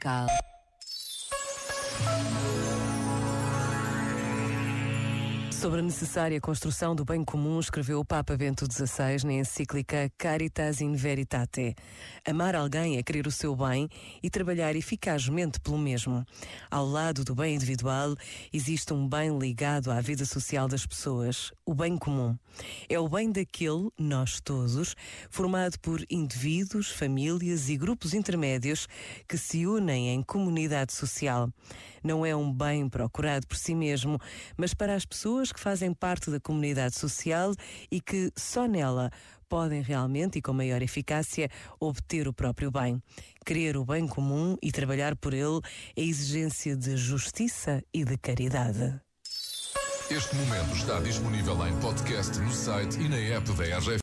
mercado. Sobre a necessária construção do bem comum, escreveu o Papa Bento XVI na encíclica Caritas in Veritate. Amar alguém é querer o seu bem e trabalhar eficazmente pelo mesmo. Ao lado do bem individual, existe um bem ligado à vida social das pessoas, o bem comum. É o bem daquele, nós todos, formado por indivíduos, famílias e grupos intermédios que se unem em comunidade social. Não é um bem procurado por si mesmo, mas para as pessoas que fazem parte da comunidade social e que só nela podem realmente e com maior eficácia obter o próprio bem. Querer o bem comum e trabalhar por ele é exigência de justiça e de caridade. Este momento está disponível em podcast no site e na app da RGF.